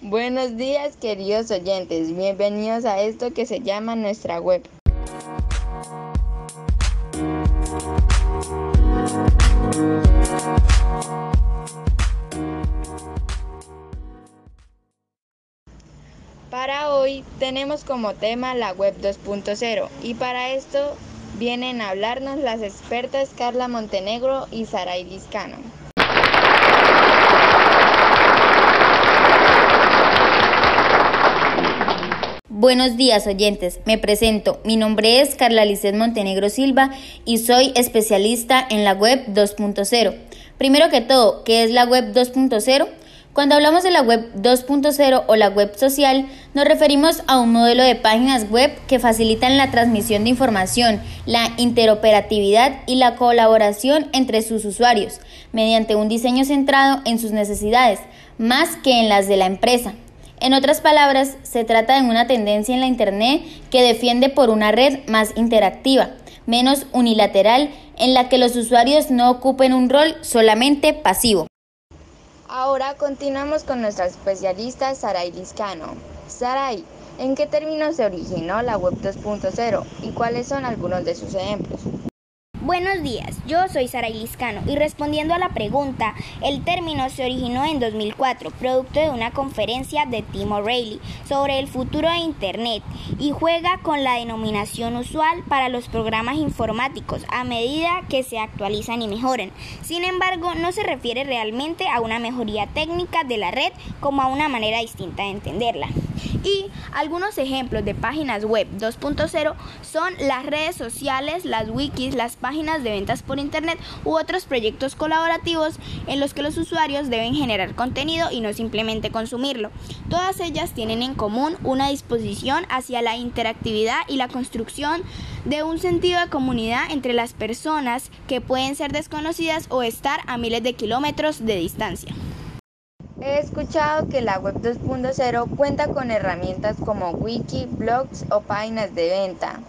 Buenos días queridos oyentes, bienvenidos a esto que se llama nuestra web. Para hoy tenemos como tema la web 2.0 y para esto vienen a hablarnos las expertas Carla Montenegro y Saray Liscano. Buenos días oyentes, me presento. Mi nombre es Carla Licet Montenegro Silva y soy especialista en la web 2.0. Primero que todo, ¿qué es la web 2.0? Cuando hablamos de la web 2.0 o la web social, nos referimos a un modelo de páginas web que facilitan la transmisión de información, la interoperatividad y la colaboración entre sus usuarios, mediante un diseño centrado en sus necesidades, más que en las de la empresa. En otras palabras, se trata de una tendencia en la Internet que defiende por una red más interactiva, menos unilateral, en la que los usuarios no ocupen un rol solamente pasivo. Ahora continuamos con nuestra especialista Saray Liscano. Saray, ¿en qué términos se originó la Web 2.0 y cuáles son algunos de sus ejemplos? Buenos días, yo soy Sara Liscano y respondiendo a la pregunta, el término se originó en 2004, producto de una conferencia de Tim O'Reilly sobre el futuro de Internet y juega con la denominación usual para los programas informáticos a medida que se actualizan y mejoran. Sin embargo, no se refiere realmente a una mejoría técnica de la red como a una manera distinta de entenderla. Y algunos ejemplos de páginas web 2.0 son las redes sociales, las wikis, las páginas de ventas por internet u otros proyectos colaborativos en los que los usuarios deben generar contenido y no simplemente consumirlo. Todas ellas tienen en común una disposición hacia la interactividad y la construcción de un sentido de comunidad entre las personas que pueden ser desconocidas o estar a miles de kilómetros de distancia. He escuchado que la web 2.0 cuenta con herramientas como wiki, blogs o páginas de venta.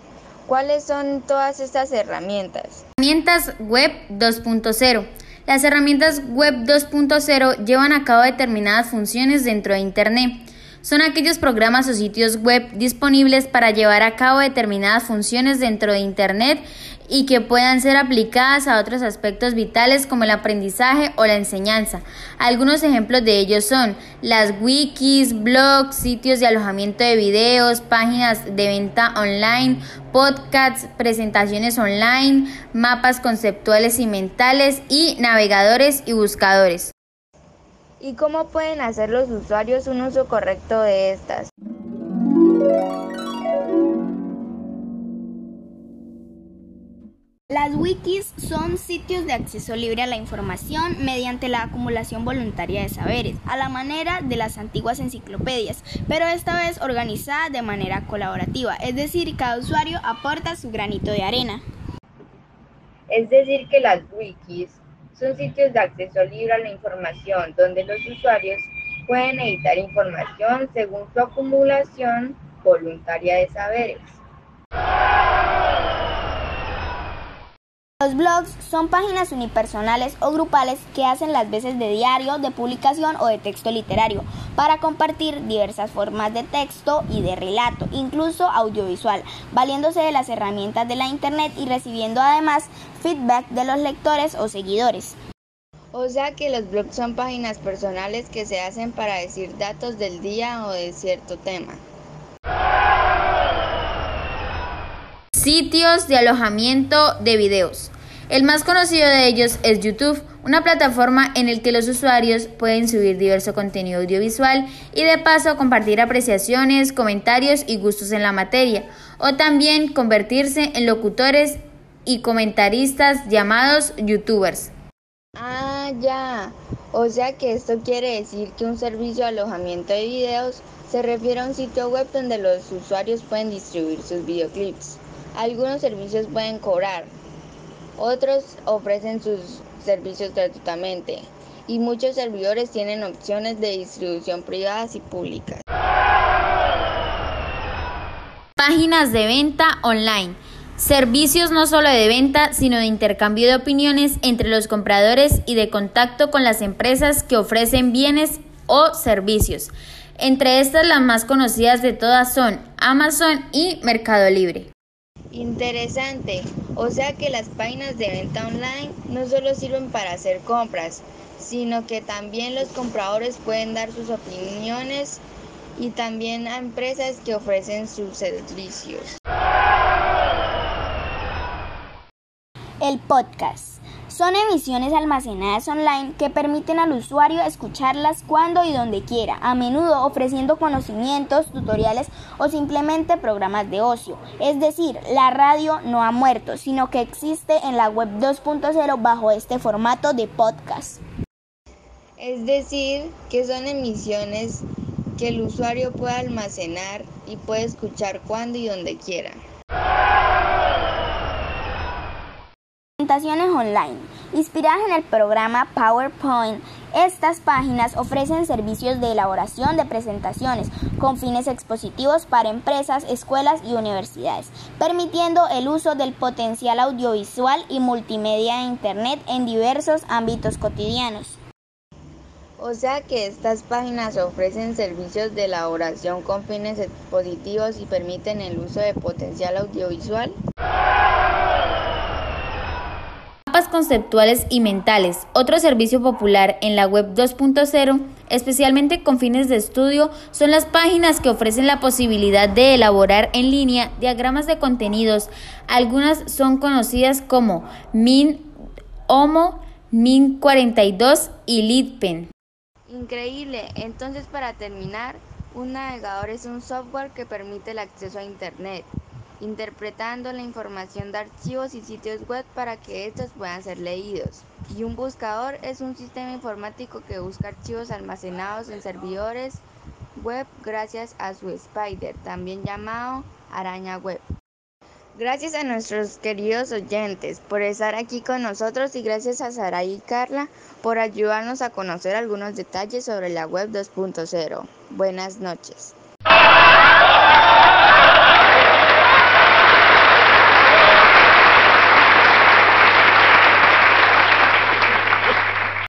¿Cuáles son todas estas herramientas? Herramientas web 2.0. Las herramientas web 2.0 llevan a cabo determinadas funciones dentro de Internet. Son aquellos programas o sitios web disponibles para llevar a cabo determinadas funciones dentro de Internet y que puedan ser aplicadas a otros aspectos vitales como el aprendizaje o la enseñanza. Algunos ejemplos de ellos son las wikis, blogs, sitios de alojamiento de videos, páginas de venta online, podcasts, presentaciones online, mapas conceptuales y mentales y navegadores y buscadores. ¿Y cómo pueden hacer los usuarios un uso correcto de estas? Las wikis son sitios de acceso libre a la información mediante la acumulación voluntaria de saberes, a la manera de las antiguas enciclopedias, pero esta vez organizada de manera colaborativa, es decir, cada usuario aporta su granito de arena. Es decir, que las wikis son sitios de acceso libre a la información donde los usuarios pueden editar información según su acumulación voluntaria de saberes. Los blogs son páginas unipersonales o grupales que hacen las veces de diario, de publicación o de texto literario para compartir diversas formas de texto y de relato, incluso audiovisual, valiéndose de las herramientas de la Internet y recibiendo además feedback de los lectores o seguidores. O sea que los blogs son páginas personales que se hacen para decir datos del día o de cierto tema. Sitios de alojamiento de videos. El más conocido de ellos es YouTube, una plataforma en la que los usuarios pueden subir diverso contenido audiovisual y de paso compartir apreciaciones, comentarios y gustos en la materia, o también convertirse en locutores y comentaristas llamados youtubers. Ah, ya. O sea que esto quiere decir que un servicio de alojamiento de videos se refiere a un sitio web donde los usuarios pueden distribuir sus videoclips. Algunos servicios pueden cobrar, otros ofrecen sus servicios gratuitamente y muchos servidores tienen opciones de distribución privadas y públicas. Páginas de venta online. Servicios no solo de venta, sino de intercambio de opiniones entre los compradores y de contacto con las empresas que ofrecen bienes o servicios. Entre estas las más conocidas de todas son Amazon y Mercado Libre. Interesante, o sea que las páginas de venta online no solo sirven para hacer compras, sino que también los compradores pueden dar sus opiniones y también a empresas que ofrecen sus servicios. El podcast. Son emisiones almacenadas online que permiten al usuario escucharlas cuando y donde quiera, a menudo ofreciendo conocimientos, tutoriales o simplemente programas de ocio. Es decir, la radio no ha muerto, sino que existe en la web 2.0 bajo este formato de podcast. Es decir, que son emisiones que el usuario puede almacenar y puede escuchar cuando y donde quiera. Presentaciones online. Inspiradas en el programa PowerPoint, estas páginas ofrecen servicios de elaboración de presentaciones con fines expositivos para empresas, escuelas y universidades, permitiendo el uso del potencial audiovisual y multimedia de Internet en diversos ámbitos cotidianos. O sea que estas páginas ofrecen servicios de elaboración con fines expositivos y permiten el uso de potencial audiovisual. Conceptuales y mentales. Otro servicio popular en la web 2.0, especialmente con fines de estudio, son las páginas que ofrecen la posibilidad de elaborar en línea diagramas de contenidos. Algunas son conocidas como Min, Homo, Min 42 y LeadPen. Increíble. Entonces, para terminar, un navegador es un software que permite el acceso a Internet, interpretando la información de archivos y sitios web para que estos puedan ser leídos. Y un buscador es un sistema informático que busca archivos almacenados en servidores web gracias a su Spider, también llamado araña web. Gracias a nuestros queridos oyentes por estar aquí con nosotros y gracias a Sara y Carla por ayudarnos a conocer algunos detalles sobre la web 2.0. Buenas noches.